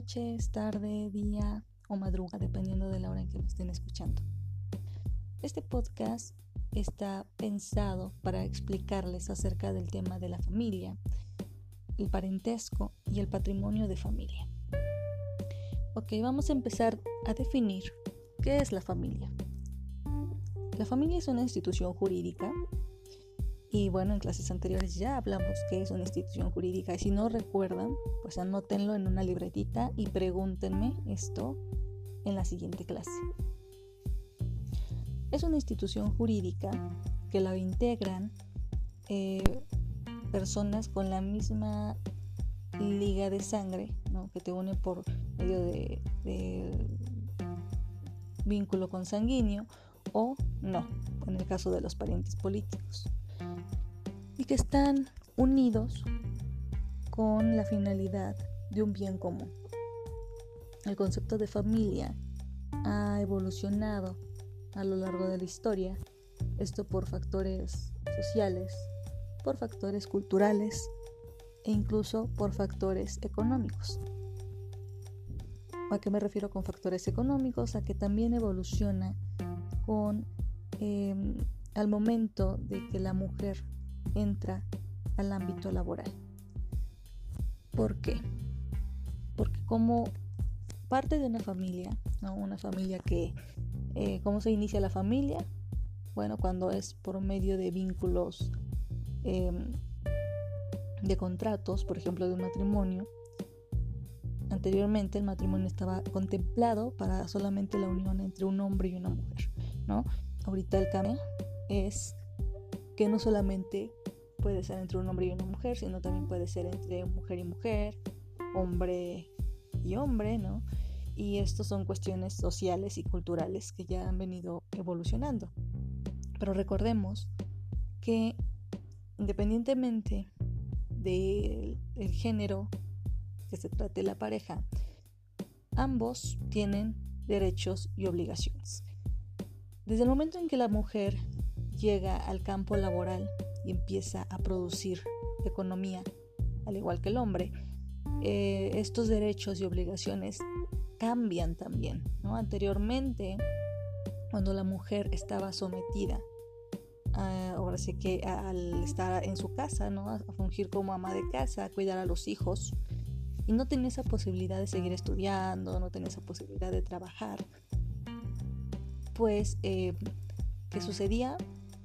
noches, tarde, día o madruga, dependiendo de la hora en que me estén escuchando. Este podcast está pensado para explicarles acerca del tema de la familia, el parentesco y el patrimonio de familia. Ok, vamos a empezar a definir qué es la familia. La familia es una institución jurídica y bueno, en clases anteriores ya hablamos que es una institución jurídica y si no recuerdan, pues anótenlo en una libretita y pregúntenme esto en la siguiente clase. Es una institución jurídica que la integran eh, personas con la misma liga de sangre, que te une por medio de, de vínculo consanguíneo o no, en el caso de los parientes políticos y que están unidos con la finalidad de un bien común. El concepto de familia ha evolucionado a lo largo de la historia, esto por factores sociales, por factores culturales e incluso por factores económicos. ¿A qué me refiero con factores económicos? A que también evoluciona con em, al momento de que la mujer entra al ámbito laboral. ¿Por qué? Porque como parte de una familia, ¿no? una familia que, eh, ¿cómo se inicia la familia? Bueno, cuando es por medio de vínculos em, de contratos, por ejemplo, de un matrimonio. Anteriormente el matrimonio estaba contemplado para solamente la unión entre un hombre y una mujer, ¿no? Ahorita el cambio es que no solamente puede ser entre un hombre y una mujer, sino también puede ser entre mujer y mujer, hombre y hombre, ¿no? Y estos son cuestiones sociales y culturales que ya han venido evolucionando. Pero recordemos que independientemente del género que se trate la pareja, ambos tienen derechos y obligaciones. Desde el momento en que la mujer llega al campo laboral y empieza a producir economía, al igual que el hombre, eh, estos derechos y obligaciones cambian también. ¿no? Anteriormente, cuando la mujer estaba sometida, ahora sí que al estar en su casa, ¿no? a fungir como ama de casa, a cuidar a los hijos, y no tenía esa posibilidad de seguir estudiando, no tenía esa posibilidad de trabajar, pues, eh, ¿qué sucedía?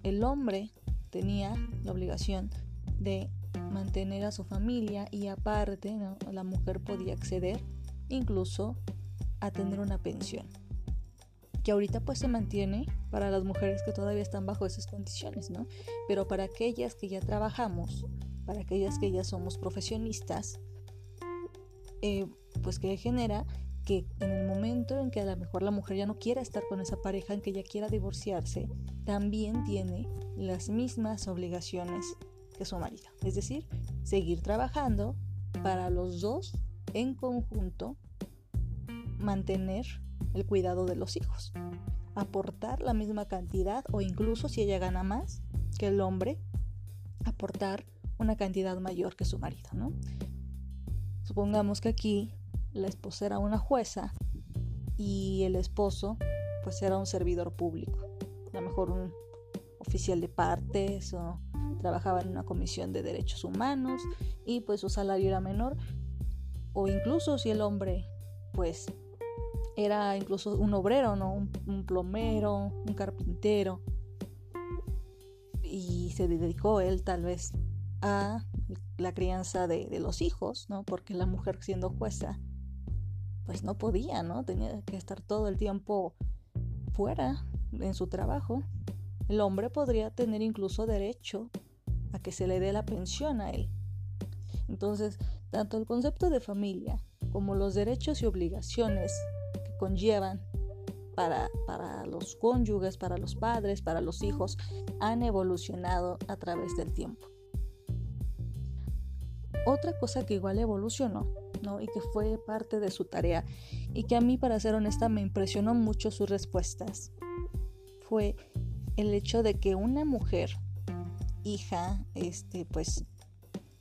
El hombre tenía la obligación de mantener a su familia y aparte la mujer podía acceder incluso a tener una pensión que ahorita pues se mantiene para las mujeres que todavía están bajo esas condiciones, ¿no? Pero para aquellas que ya trabajamos, para aquellas que ya somos profesionistas, eh, pues que genera que en el momento en que a lo mejor la mujer ya no quiera estar con esa pareja, en que ya quiera divorciarse, también tiene las mismas obligaciones que su marido. Es decir, seguir trabajando para los dos en conjunto, mantener el cuidado de los hijos, aportar la misma cantidad o incluso si ella gana más que el hombre, aportar una cantidad mayor que su marido, ¿no? Supongamos que aquí la esposa era una jueza y el esposo pues era un servidor público, a lo mejor un oficial de partes o trabajaba en una comisión de derechos humanos y pues su salario era menor o incluso si el hombre pues era incluso un obrero, ¿no? Un, plomero, un carpintero y se dedicó él tal vez a la crianza de, de los hijos, ¿no? Porque la mujer siendo jueza pues no podía, ¿no? Tenía que estar todo el tiempo fuera en su trabajo. El hombre podría tener incluso derecho a que se le dé la pensión a él. Entonces, tanto el concepto de familia como los derechos y obligaciones que conllevan para, para, los cónyuges, para los padres, para los hijos, han evolucionado a través del tiempo. Otra cosa que igual evolucionó y que fue parte de su tarea y que a mí, para ser honesta, me impresionó mucho sus respuestas. Fue el hecho de que una mujer, hija, este, pues,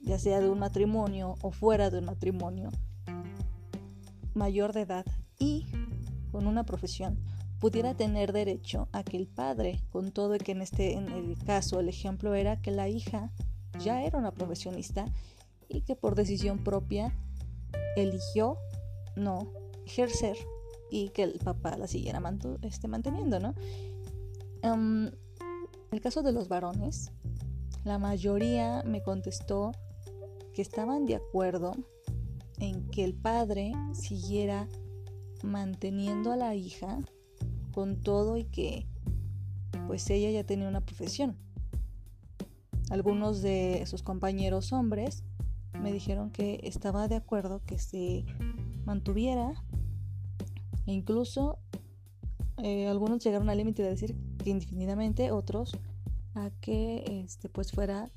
ya sea de un matrimonio o fuera de un matrimonio, mayor de edad y con una profesión pudiera tener derecho a que el padre, con todo que en este en el caso el ejemplo era que la hija ya era una profesionista y que por decisión propia eligió no ejercer y que el papá la siguiera este, manteniendo, ¿no? en el caso de los varones, la mayoría me contestó que estaban de acuerdo en que el padre siguiera manteniendo a la hija con todo y que pues ella ya tenía una profesión. Algunos de sus compañeros hombres me dijeron que estaba de acuerdo que se mantuviera e incluso eh, algunos llegaron al límite de decir que indefinidamente, otros a que este, pues fuera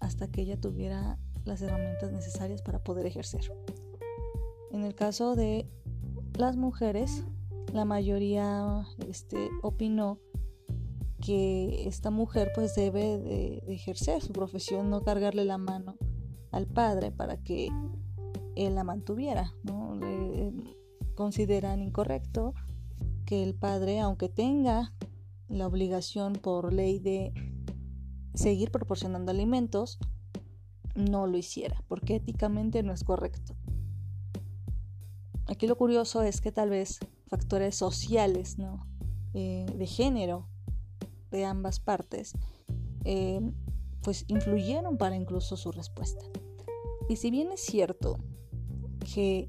hasta que ella tuviera las herramientas necesarias para poder ejercer. En el caso de las mujeres, la mayoría este, opinó que esta mujer pues debe de, ejercer su profesión, no cargarle la mano al padre para que él la mantuviera. ¿no? consideran incorrecto que el padre, aunque tenga la obligación por ley de seguir proporcionando alimentos, no lo hiciera, porque éticamente no es correcto. Aquí lo curioso es que tal vez factores sociales, ¿no? Eh, de género de ambas partes, eh, pues influyeron para incluso su respuesta. Y si bien es cierto que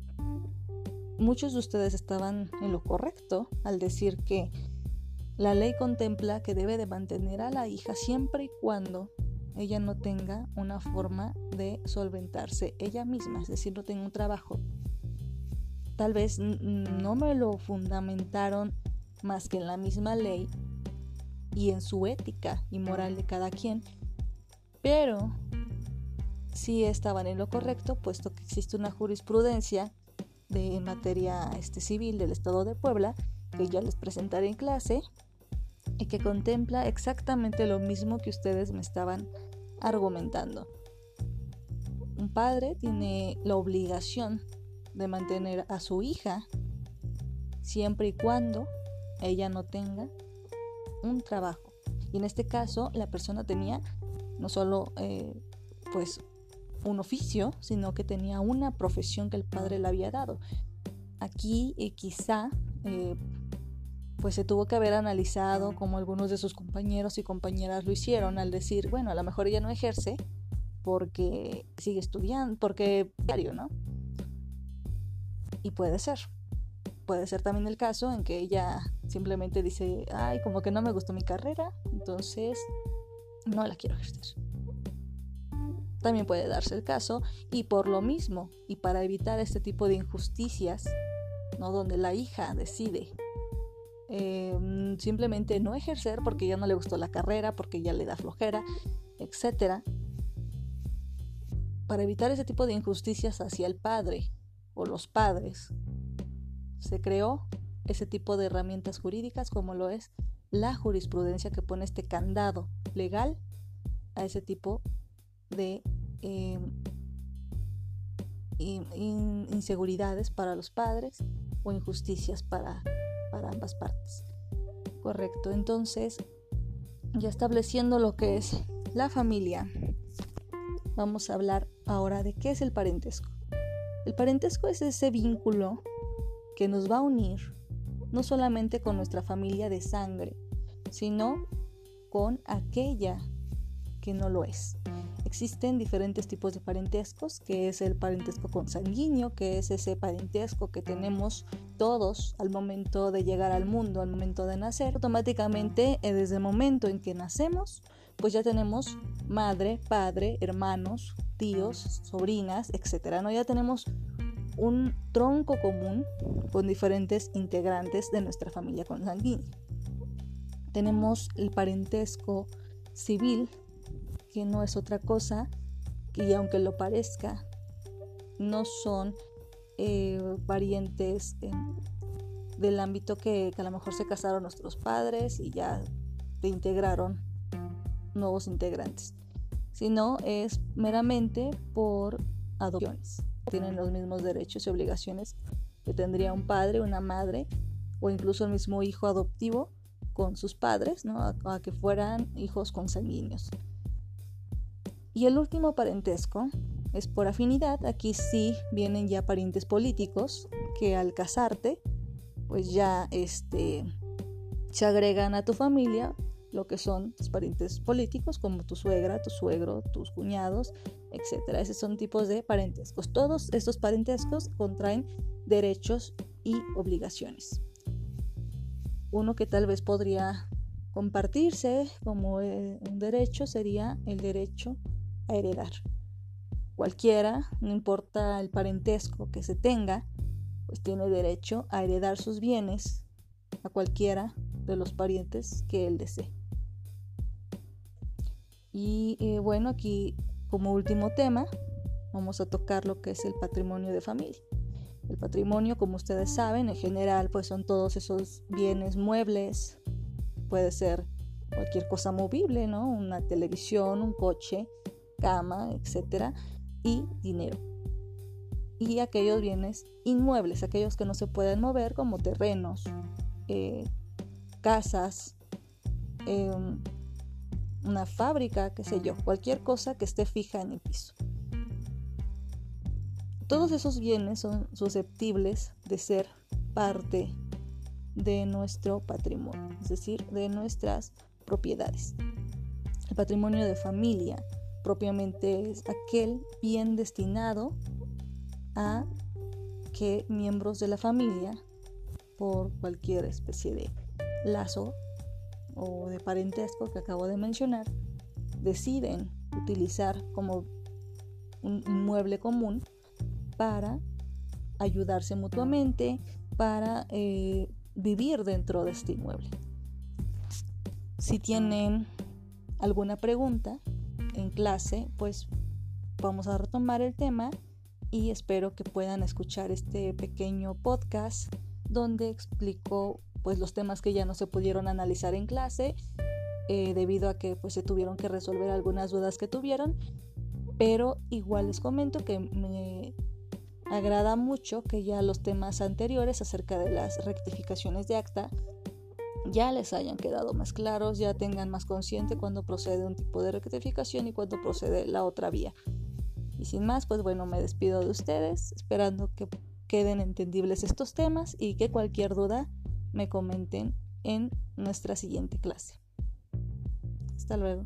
muchos de ustedes estaban en lo correcto al decir que la ley contempla que debe de mantener a la hija siempre y cuando ella no tenga una forma de solventarse ella misma, es decir, no tenga un trabajo. Tal vez no me lo fundamentaron más que en la misma ley y en su ética y moral de cada quien, pero sí estaban en lo correcto, puesto que existe una jurisprudencia de materia este, civil del Estado de Puebla, que ya les presentaré en clase, y que contempla exactamente lo mismo que ustedes me estaban argumentando. Un padre tiene la obligación de mantener a su hija siempre y cuando ella no tenga un trabajo. Y en este caso la persona tenía no solo eh, pues un oficio, sino que tenía una profesión que el padre le había dado. Aquí eh, quizá eh, pues se tuvo que haber analizado como algunos de sus compañeros y compañeras lo hicieron al decir, bueno, a lo mejor ella no ejerce porque sigue estudiando, porque diario, ¿no? Y puede ser. Puede ser también el caso en que ella simplemente dice, ay, como que no me gustó mi carrera, entonces no la quiero ejercer. También puede darse el caso y por lo mismo y para evitar este tipo de injusticias, ¿no? donde la hija decide em, simplemente no ejercer porque ya no le gustó la carrera, porque ya le da flojera, etc. Para evitar ese tipo de injusticias hacia el padre o los padres, se creó ese tipo de herramientas jurídicas como lo es la jurisprudencia que pone este candado legal a ese tipo de eh, inseguridades para los padres o injusticias para, para ambas partes. Correcto, entonces ya estableciendo lo que es la familia, vamos a hablar ahora de qué es el parentesco. El parentesco es ese vínculo que nos va a unir no solamente con nuestra familia de sangre, sino con aquella que no lo es. Existen diferentes tipos de parentescos, que es el parentesco consanguíneo, que es ese parentesco que tenemos todos al momento de llegar al mundo, al momento de nacer. Automáticamente, eh, desde el momento en que nacemos, pues ya tenemos madre, padre, hermanos, tíos, sobrinas, etc. ¿no? Ya tenemos un tronco común con diferentes integrantes de nuestra familia consanguínea. Tenemos el parentesco civil, que no es otra cosa y aunque lo parezca, no son eh, parientes del ámbito que, que, a lo mejor se casaron nuestros padres y ya te integraron nuevos integrantes, sino es meramente por adopciones. Tienen los mismos derechos y obligaciones que tendría un padre, una madre o incluso el mismo hijo adoptivo con sus padres, ¿no? a, que fueran hijos consanguíneos. Y el último parentesco es por afinidad. Aquí sí vienen ya parientes políticos que al casarte, pues ya este, se agregan a tu familia lo que son tus parientes políticos, como tu suegra, tu suegro, tus cuñados, etc. Esos son tipos de parentescos. Todos estos parentescos contraen derechos y obligaciones. Uno que tal vez podría compartirse como eh, un derecho sería el derecho a heredar. Cualquiera, no importa el parentesco que se tenga, pues tiene derecho a heredar sus bienes a cualquiera de los parientes que él desee. Y eh, bueno, aquí como último tema vamos a tocar lo que es el patrimonio de familia. El patrimonio, como ustedes saben, en general pues son todos esos bienes muebles, puede ser cualquier cosa movible, ¿no? Una televisión, un coche, cama, etcétera, y dinero. Y aquellos bienes inmuebles, aquellos que no se pueden mover, como terrenos, eh, casas, em, una fábrica, qué sé yo, cualquier cosa que esté fija en el piso. Todos esos bienes son susceptibles de ser parte de nuestro patrimonio, es decir, de nuestras propiedades. El patrimonio de familia propiamente es aquel bien destinado a que miembros de la familia, por cualquier especie de lazo o de parentesco que acabo de mencionar, deciden utilizar como un inmueble común para ayudarse mutuamente, para eh, vivir dentro de este inmueble. Si tienen alguna pregunta en clase, pues vamos a retomar el tema y espero que puedan escuchar este pequeño podcast donde explico pues los temas que ya no se pudieron analizar en clase eh, debido a que pues se tuvieron que resolver algunas dudas que tuvieron pero igual les comento que me agrada mucho que ya los temas anteriores acerca de las rectificaciones de acta ya les hayan quedado más claros, ya tengan más consciente cuando procede un tipo de rectificación y cuando procede la otra vía. Y sin más, pues bueno, me despido de ustedes, esperando que queden entendibles estos temas y que cualquier duda me comenten en nuestra siguiente clase. Hasta luego.